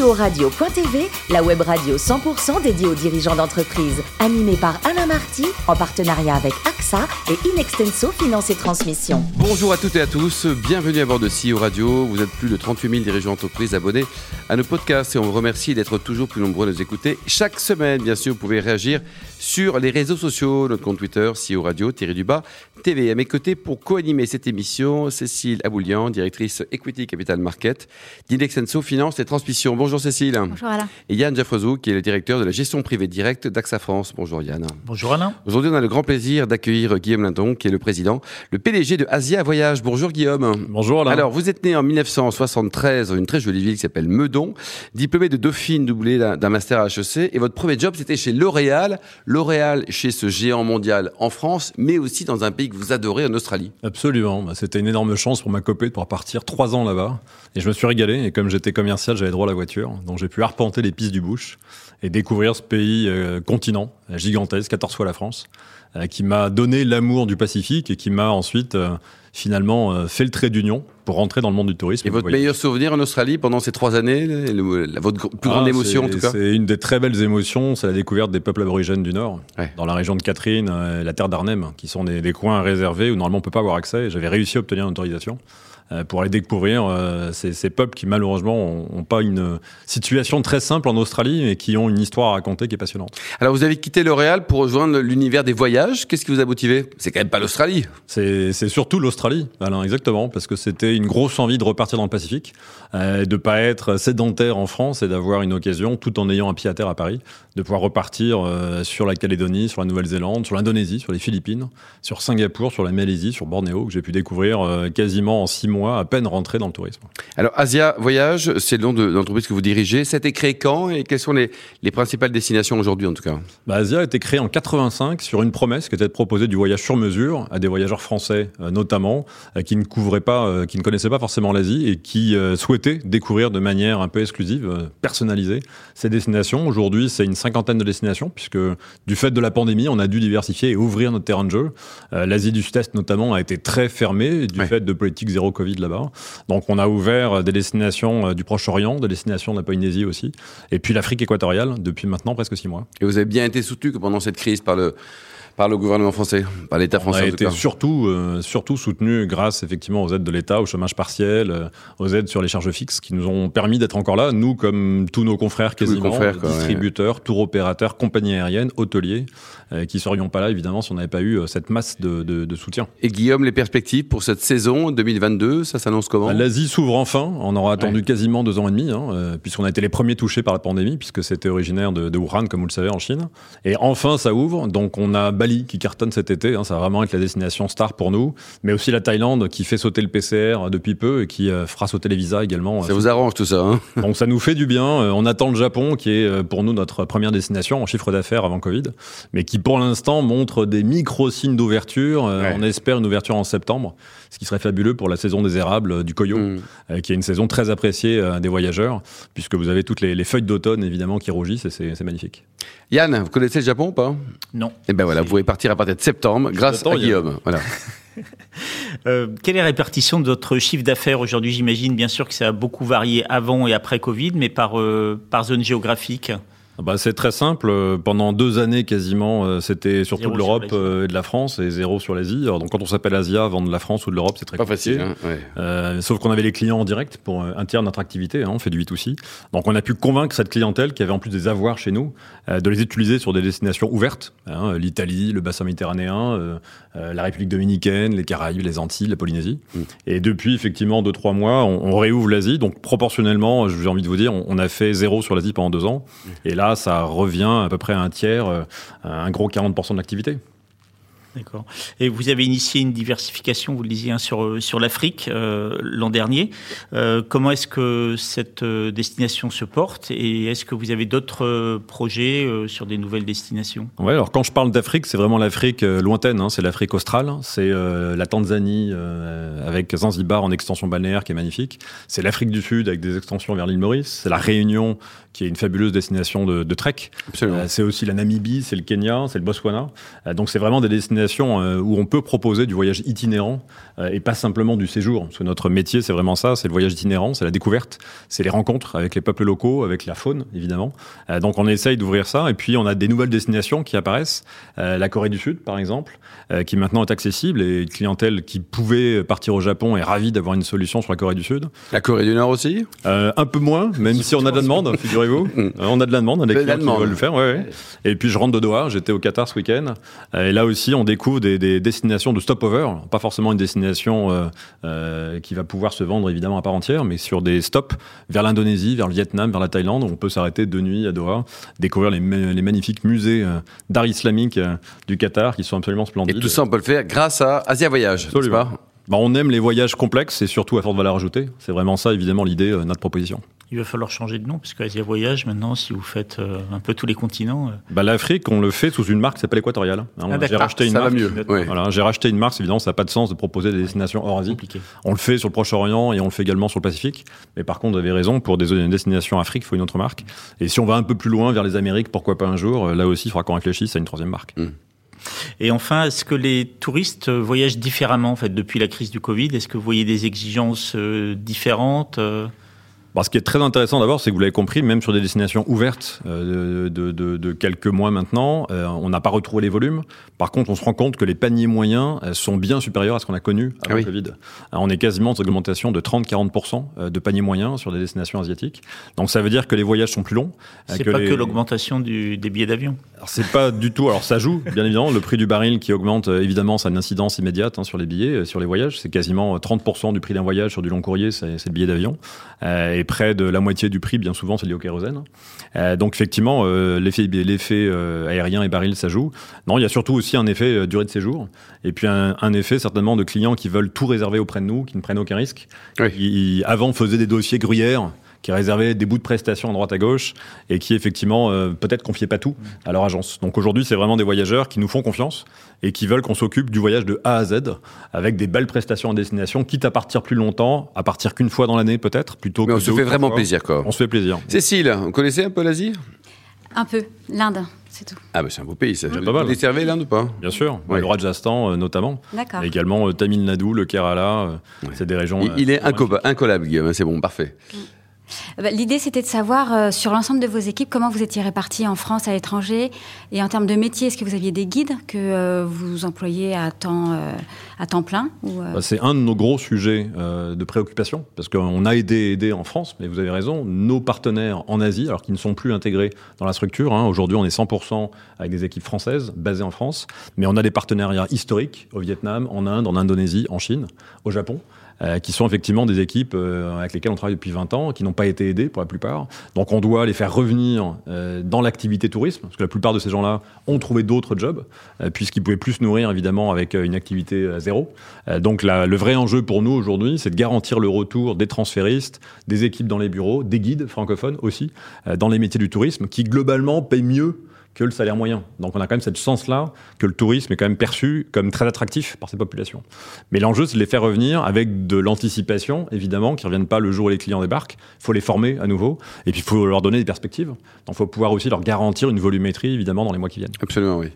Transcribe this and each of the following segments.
CEO-radio.tv, la web radio 100% dédiée aux dirigeants d'entreprise, animée par Alain Marty, en partenariat avec AXA et Inextenso Finance et Transmission. Bonjour à toutes et à tous, bienvenue à bord de CEO Radio. Vous êtes plus de 38 000 dirigeants d'entreprise abonnés à nos podcasts et on vous remercie d'être toujours plus nombreux à nous écouter. Chaque semaine, bien sûr, vous pouvez réagir sur les réseaux sociaux, notre compte Twitter, CEO Radio, Thierry Dubas, TV. À mes côtés, pour co-animer cette émission, Cécile Aboulian, directrice Equity Capital Market d'Inexenso Finance et Transmission. Bonjour Cécile. Bonjour Alain. Et Yann Jaffrezou, qui est le directeur de la gestion privée directe d'AXA France. Bonjour Yann. Bonjour Alain. Aujourd'hui, on a le grand plaisir d'accueillir Guillaume Lindon, qui est le président, le PDG de Asia Voyage. Bonjour Guillaume. Bonjour Alain. Alors, vous êtes né en 1973 dans une très jolie ville qui s'appelle Meudon, diplômé de Dauphine, doublé d'un master à HEC, et votre premier job, c'était chez L'Oréal. L'Oréal, chez ce géant mondial en France, mais aussi dans un pays que vous adorez, en Australie. Absolument. Bah, c'était une énorme chance pour ma copine de pouvoir partir trois ans là-bas. Et je me suis régalé. Et comme j'étais commercial, j'avais droit à la voiture. Donc j'ai pu arpenter les pistes du bush et découvrir ce pays euh, continent gigantesque, 14 fois la France, euh, qui m'a donné l'amour du Pacifique et qui m'a ensuite euh, finalement fait le trait d'union pour rentrer dans le monde du tourisme. Et votre voyez. meilleur souvenir en Australie pendant ces trois années le- le- la- Votre plus grande Ah, émotion, en tout cas C'est une des très belles émotions, c'est la découverte des peuples aborigènes du Nord, Ouais. dans la région de Catherine, la terre d'Arnhem, qui sont des, des coins réservés où normalement on peut pas avoir accès. J'avais réussi à obtenir une autorisation pour aller découvrir euh, ces, ces peuples qui malheureusement n'ont pas une situation très simple en Australie et qui ont une histoire à raconter qui est passionnante. Alors, vous avez quitté L'Oréal pour rejoindre l'univers des voyages. Qu'est-ce qui vous a motivé? C'est quand même pas l'Australie. C'est c'est surtout l'Australie, Alain, exactement, parce que c'était une grosse envie de repartir dans le Pacifique, euh, de pas être sédentaire en France et d'avoir une occasion, tout en ayant un pied à terre à Paris, de pouvoir repartir euh, sur la Calédonie, sur la Nouvelle-Zélande, sur l'Indonésie, sur les Philippines, sur Singapour, sur la Malaisie, sur Bornéo, que j'ai pu découvrir euh, quasiment en six mois, à peine rentré dans le tourisme. Alors, Asia Voyage, c'est le nom de l'entreprise que vous dirigez. Ça a été créé quand et quelles sont les, les principales destinations aujourd'hui, en tout cas? Bah, Asia a été créé en 85 sur une promesse qui était de proposer du voyage sur mesure à des voyageurs français euh, notamment euh, qui ne couvraient pas, euh, qui ne connaissaient pas forcément l'Asie et qui souhaitaient découvrir de manière un peu exclusive, personnalisée ces destinations. Aujourd'hui, c'est une cinquantaine de destinations puisque du fait de la pandémie, on a dû diversifier et ouvrir notre terrain de jeu. L'Asie du Sud-Est notamment a été très fermée du Ouais. fait de politique zéro Covid là-bas. Donc on a ouvert euh, des destinations euh, du Proche-Orient, des destinations de la Polynésie aussi, et puis l'Afrique équatoriale depuis maintenant presque six mois. Et vous avez bien été soutenu pendant cette crise par le, par le gouvernement français, par l'État On français a en tout été cas. surtout, euh, surtout soutenu grâce effectivement aux aides de l'État, au chômage partiel, euh, aux aides sur les charges fixes qui nous ont permis d'être encore là, nous comme tous nos confrères Tous quasiment, confrères, quoi, ouais. distributeurs, tour opérateurs, compagnies aériennes, hôteliers, euh, qui serions pas là évidemment si on n'avait pas eu euh, cette masse de, de- de soutien. Et Guillaume, les perspectives pour cette saison 2022, ça s'annonce comment? L'Asie s'ouvre enfin. On aura attendu quasiment deux ans et demi, hein, puisqu'on a été les premiers touchés par la pandémie, puisque c'était originaire de, de Wuhan, comme vous le savez, en Chine. Et enfin, ça ouvre. Donc, on a Bali qui cartonne cet été. hein, ça va vraiment être la destination star pour nous. Mais aussi la Thaïlande qui fait sauter le PCR depuis peu et qui euh, fera sauter les visas également. Ça vous arrange tout ça hein? Donc, ça nous fait du bien. Euh, On attend le Japon, qui est euh, pour nous notre première destination en chiffre d'affaires avant Covid, mais qui pour l'instant montre des micro-signes d'ouverture. Euh, Ouais. On espère une ouverture en septembre, ce qui serait fabuleux pour la saison des érables euh, du Coyo Mm. euh, qui est une saison très appréciée euh, des voyageurs, puisque vous avez toutes les, les feuilles d'automne évidemment qui rougissent et c'est magnifique. Yann, vous connaissez le Japon ou pas? Non. Eh ben voilà, vous pouvez partir à partir de septembre grâce à. Guillaume. Voilà. Euh, quelle est la répartition de votre chiffre d'affaires aujourd'hui? J'imagine bien sûr que ça a beaucoup varié avant et après Covid, mais par, euh, par zone géographique. Ah Bah, c'est très simple. Euh, Pendant deux années quasiment, euh, c'était surtout de l'Europe euh, et de la France et zéro sur l'Asie. Alors, Donc quand on s'appelle Asia, vendre de la France ou de l'Europe, c'est très Pas compliqué. facile. Hein ouais. Euh, sauf qu'on avait les clients en direct pour un tiers de notre activité, hein, on fait du B2C. Donc on a pu convaincre cette clientèle qui avait en plus des avoirs chez nous euh, de les utiliser sur des destinations ouvertes, hein, l'Italie, le bassin méditerranéen, euh, euh, la République dominicaine, les Caraïbes, les Antilles, la Polynésie. Mm. Et depuis effectivement deux trois mois, on, on réouvre l'Asie. Donc proportionnellement, j'ai envie de vous dire, on, on a fait zéro sur l'Asie pendant deux ans. Et là, ça revient à peu près à un tiers, euh, à un gros 40% de l'activité. D'accord. Et vous avez initié une diversification, vous le disiez, hein, sur, euh, sur l'Afrique euh, l'an dernier. Euh, comment est-ce que cette destination se porte et est-ce que vous avez d'autres projets euh, sur des nouvelles destinations? Ouais, alors quand je parle d'Afrique, c'est vraiment l'Afrique lointaine, hein, c'est l'Afrique australe, c'est euh, la Tanzanie euh, avec Zanzibar en extension balnéaire qui est magnifique, c'est l'Afrique du Sud avec des extensions vers l'île Maurice, c'est la Réunion qui est une fabuleuse destination de, de trek, Absolument. Euh, c'est aussi la Namibie, c'est le Kenya, c'est le Botswana, Euh, donc c'est vraiment des destinations destination euh, où on peut proposer du voyage itinérant euh, et pas simplement du séjour. Parce que notre métier, c'est vraiment ça, c'est le voyage itinérant, c'est la découverte, c'est les rencontres avec les peuples locaux, avec la faune, évidemment. Euh, donc on essaye d'ouvrir ça. Et puis on a des nouvelles destinations qui apparaissent. la Corée du Sud, par exemple, qui maintenant est accessible et une clientèle qui pouvait partir au Japon est ravie d'avoir une solution sur la Corée du Sud. La Corée du Nord aussi? Un peu moins, même si on a de la demande, figurez-vous. on a de la demande, on a des clients qui veulent le faire. Ouais, ouais. Et puis je rentre de Doha, j'étais au Qatar ce week-end. Et là aussi, on découvre des, des destinations de stopover, pas forcément une destination euh, euh, qui va pouvoir se vendre évidemment à part entière, mais sur des stops vers l'Indonésie, vers le Vietnam, vers la Thaïlande, où on peut s'arrêter deux nuits à Doha, découvrir les, les magnifiques musées euh, d'art islamique du Qatar qui sont absolument splendides. Et tout ça, on peut le faire grâce à Asia Voyage, Absolument. Bah, on aime les voyages complexes et surtout à forte valeur ajoutée. C'est vraiment ça, évidemment, l'idée, euh, notre proposition. Il va falloir changer de nom, parce qu'Asia Voyage, maintenant, si vous faites euh, un peu tous les continents. Euh... Bah, L'Afrique, on le fait sous une marque qui s'appelle Équatoriale. Ah, j'ai racheté une ça marque. va mieux. Ouais. Voilà, j'ai racheté une marque, évidemment, ça n'a pas de sens de proposer des destinations hors Asie. Compliqué. On le fait sur le Proche-Orient et on le fait également sur le Pacifique. Mais par contre, vous avez raison, pour des destinations Afrique, il faut une autre marque. Et si on va un peu plus loin vers les Amériques, pourquoi pas un jour Là aussi, il faudra qu'on réfléchisse à une troisième marque. Mm. Et enfin, est-ce que les touristes voyagent différemment en fait depuis la crise du Covid? Est-ce que vous voyez des exigences euh, différentes euh? Bon, ce qui est très intéressant d'abord, c'est que vous l'avez compris, même sur des destinations ouvertes euh, de, de, de, quelques mois maintenant, euh, on n'a pas retrouvé les volumes. Par contre, on se rend compte que les paniers moyens euh, sont bien supérieurs à ce qu'on a connu avant oui. le Covid. Alors, on est quasiment dans une augmentation de 30-40% euh, de paniers moyens sur des destinations asiatiques. Donc ça veut dire que les voyages sont plus longs. euh, C'est pas les- que l'augmentation des billets d'avion. Alors c'est pas du tout. Alors ça joue, bien évidemment. Le prix du baril qui augmente, euh, évidemment, ça a une incidence immédiate hein, sur les billets, euh, sur les voyages. C'est quasiment euh, 30% du prix d'un voyage sur du long courrier, c'est le billet d'avion. Euh, et près de la moitié du prix, bien souvent, c'est lié au kérosène. Euh, donc effectivement, euh, l'effet l'effet euh, aérien et baril, ça joue. Non, il y a surtout aussi un effet euh, durée de séjour. Et puis un, un effet certainement de clients qui veulent tout réserver auprès de nous, qui ne prennent aucun risque. Oui. Qui avant faisaient des dossiers gruyères qui réservaient des bouts de prestations à droite à gauche et qui effectivement euh, peut-être confiaient pas tout à leur agence. Donc aujourd'hui, c'est vraiment des voyageurs qui nous font confiance et qui veulent qu'on s'occupe du voyage de A à Z avec des belles prestations en destination, quitte à partir plus longtemps, à partir qu'une fois dans l'année peut-être, plutôt Mais que on se fait vraiment fois. plaisir, quoi. On se fait plaisir. Cécile, vous connaissez un peu l'Asie? Un peu. L'Inde, c'est tout. Ah, bah c'est un beau pays, ça. Vous pas mal. vous desservez l'Inde ou pas? Bien sûr, Ouais. le Rajasthan euh, notamment, D'accord. Et également euh, Tamil Nadu, le Kerala, euh, c'est des régions. il, il est incollable, Guillaume, hein, c'est bon, parfait. Bah, L'idée, c'était de savoir, euh, sur l'ensemble de vos équipes, comment vous étiez répartis en France, à l'étranger. Et en termes de métier, est-ce que vous aviez des guides que euh, vous employez à temps, euh, à temps plein Bah, c'est un de nos gros sujets de préoccupation, parce qu'on a aidé, aidé en France, mais vous avez raison, nos partenaires en Asie, alors qu'ils ne sont plus intégrés dans la structure, hein, aujourd'hui on est 100% avec des équipes françaises basées en France, mais on a des partenariats historiques au Vietnam, en Inde, en Indonésie, en Chine, au Japon. Euh, qui sont effectivement des équipes euh, avec lesquelles on travaille depuis 20 ans, qui n'ont pas été aidées pour la plupart. Donc on doit les faire revenir euh, dans l'activité tourisme, parce que la plupart de ces gens-là ont trouvé d'autres jobs, puisqu'ils pouvaient plus se nourrir évidemment avec une activité euh, zéro. Donc le vrai enjeu pour nous aujourd'hui, c'est de garantir le retour des transféristes, des équipes dans les bureaux, des guides francophones aussi, dans les métiers du tourisme, qui globalement payent mieux que le salaire moyen. Donc on a quand même cette chance-là que le tourisme est quand même perçu comme très attractif par ces populations. Mais l'enjeu, c'est de les faire revenir avec de l'anticipation, évidemment, qui ne reviennent pas le jour où les clients débarquent. Il faut les former à nouveau, et puis il faut leur donner des perspectives. Donc il faut pouvoir aussi leur garantir une volumétrie, évidemment, dans les mois qui viennent. Absolument, oui.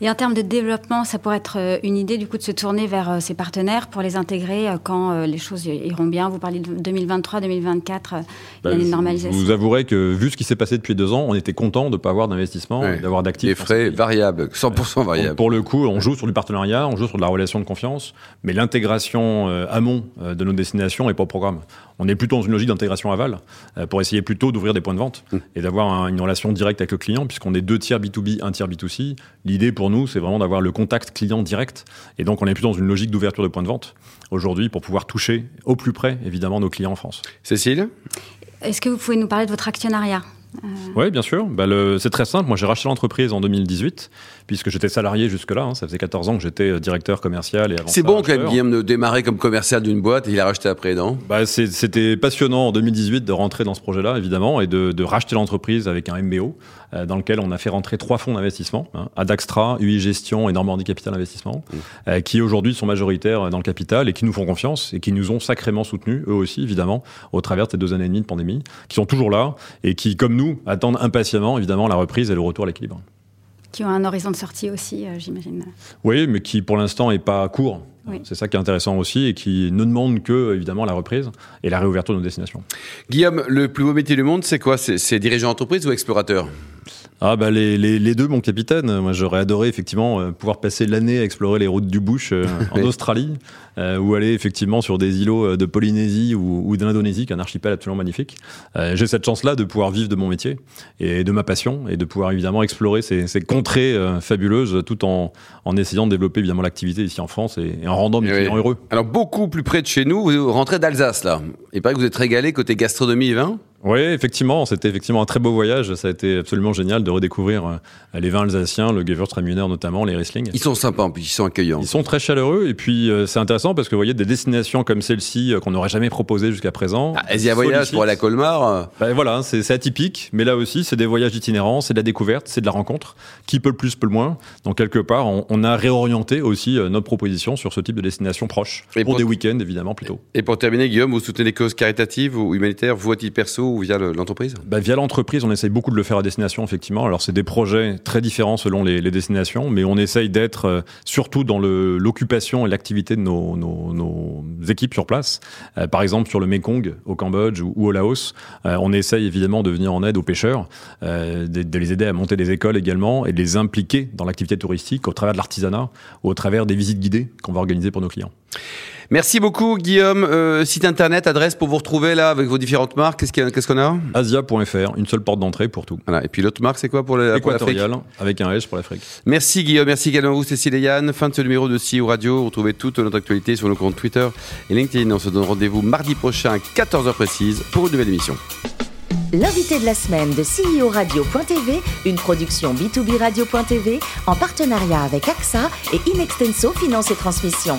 Et en termes de développement, ça pourrait être euh, une idée du coup de se tourner vers euh, ses partenaires pour les intégrer euh, quand euh, les choses iront bien. Vous parlez de 2023, 2024, euh, Bah, l'année de je normalisation. vous avouerez que vu ce qui s'est passé depuis deux ans, on était content de ne pas avoir d'investissement, Ouais. d'avoir d'actifs. Les frais variables, 100% Donc, variables. Pour le coup, on joue sur du partenariat, on joue sur de la relation de confiance, mais l'intégration euh, amont euh, de nos destinations est pas au programme. On est plutôt dans une logique d'intégration aval euh, pour essayer plutôt d'ouvrir des points de vente Mmh. et d'avoir un- une relation directe avec le client, puisqu'on est deux tiers B2B, un tiers B2C. L'idée pour nous, c'est vraiment d'avoir le contact client direct, et donc on est plutôt dans une logique d'ouverture de points de vente aujourd'hui pour pouvoir toucher au plus près, évidemment, nos clients en France. Cécile? Est-ce que vous pouvez nous parler de votre actionnariat? Oui, bien sûr. Bah, le- c'est très simple. Moi, j'ai racheté l'entreprise en 2018, puisque j'étais salarié jusque-là. hein. Ça faisait 14 ans que j'étais euh, directeur commercial. et avant C'est ça, bon quand même. Guillaume, de démarrer comme commercial d'une boîte et il a racheté après, non? Bah, c'est- C'était passionnant en 2018 de rentrer dans ce projet-là, évidemment, et de, de racheter l'entreprise avec un MBO, euh, dans lequel on a fait rentrer trois fonds d'investissement, hein, Adaxtra, UI Gestion et Normandie Capital Investissement, euh, qui aujourd'hui sont majoritaires dans le capital et qui nous font confiance et qui nous ont sacrément soutenus, eux aussi, évidemment, au travers de ces deux années et demie de pandémie, qui sont toujours là et qui, comme nous, attendent impatiemment, évidemment, la reprise et le retour à l'équilibre. Qui ont un horizon de sortie aussi, j'imagine. Oui, mais qui pour l'instant n'est pas court. C'est ça qui est intéressant aussi et qui ne demande que, évidemment, la reprise et la réouverture de nos destinations. Guillaume, le plus beau métier du monde, c'est quoi? C'est dirigeant d'entreprise ou explorateur? Ah bah les, les, deux, mon capitaine. Moi, j'aurais adoré effectivement euh, pouvoir passer l'année à explorer les routes du bush euh, en Australie, euh, ou aller effectivement sur des îlots de Polynésie ou, ou d'Indonésie, qui est un archipel absolument magnifique. J'ai cette chance-là de pouvoir vivre de mon métier et de ma passion, et de pouvoir évidemment explorer ces, ces contrées fabuleuses, tout en, en essayant de développer évidemment l'activité ici en France et, en rendant mes clients heureux. Alors beaucoup plus près de chez nous, vous rentrez d'Alsace là. Il paraît que vous êtes régalé côté gastronomie et vin. Oui, effectivement, c'était effectivement un très beau voyage. Ça a été absolument génial de redécouvrir euh, les vins alsaciens, le Gewürztraminer notamment, les Riesling. Ils sont sympas, puis ils sont accueillants. Ils sont très chaleureux, et puis euh, c'est intéressant parce que vous voyez des destinations comme celle-ci euh, qu'on n'aurait jamais proposées jusqu'à présent. Ah, Asia Voyage pour aller à Colmar. Ben, voilà, c'est atypique, mais là aussi, c'est des voyages itinérants, c'est de la découverte, c'est de la rencontre. Qui peut le plus, peut le moins. Donc quelque part, on, a réorienté aussi notre proposition sur ce type de destination proche, pour, pour, des week-ends évidemment plutôt. Et pour terminer, Guillaume, vous soutenez des causes caritatives ou humanitaires, vous à titre perso ou via l'entreprise? Bah, Via l'entreprise, on essaye beaucoup de le faire à destination, effectivement. Alors, c'est des projets très différents selon les, destinations, mais on essaye d'être euh, surtout dans l'occupation et l'activité de nos, équipes sur place. Euh, par exemple, sur le Mekong, au Cambodge ou, au Laos, euh, on essaye évidemment de venir en aide aux pêcheurs, de, les aider à monter des écoles également et de les impliquer dans l'activité touristique au travers de l'artisanat ou au travers des visites guidées qu'on va organiser pour nos clients. Merci beaucoup, Guillaume. Euh, site internet, adresse pour vous retrouver là avec vos différentes marques. Qu'est-ce qu'on a? Asia.fr, une seule porte d'entrée pour tout. Voilà. Et puis l'autre marque, c'est quoi pour l'Afrique? Avec un S pour l'Afrique. Merci, Guillaume. Merci également à vous, Cécile et Yann. Fin de ce numéro de CEO Radio. Retrouvez toute notre actualité sur nos comptes Twitter et LinkedIn. On se donne rendez-vous mardi prochain à 14h précise pour une nouvelle émission. L'invité de la semaine de CEO Radio.tv, une production B2B Radio.tv en partenariat avec AXA et Inextenso Finance et Transmission.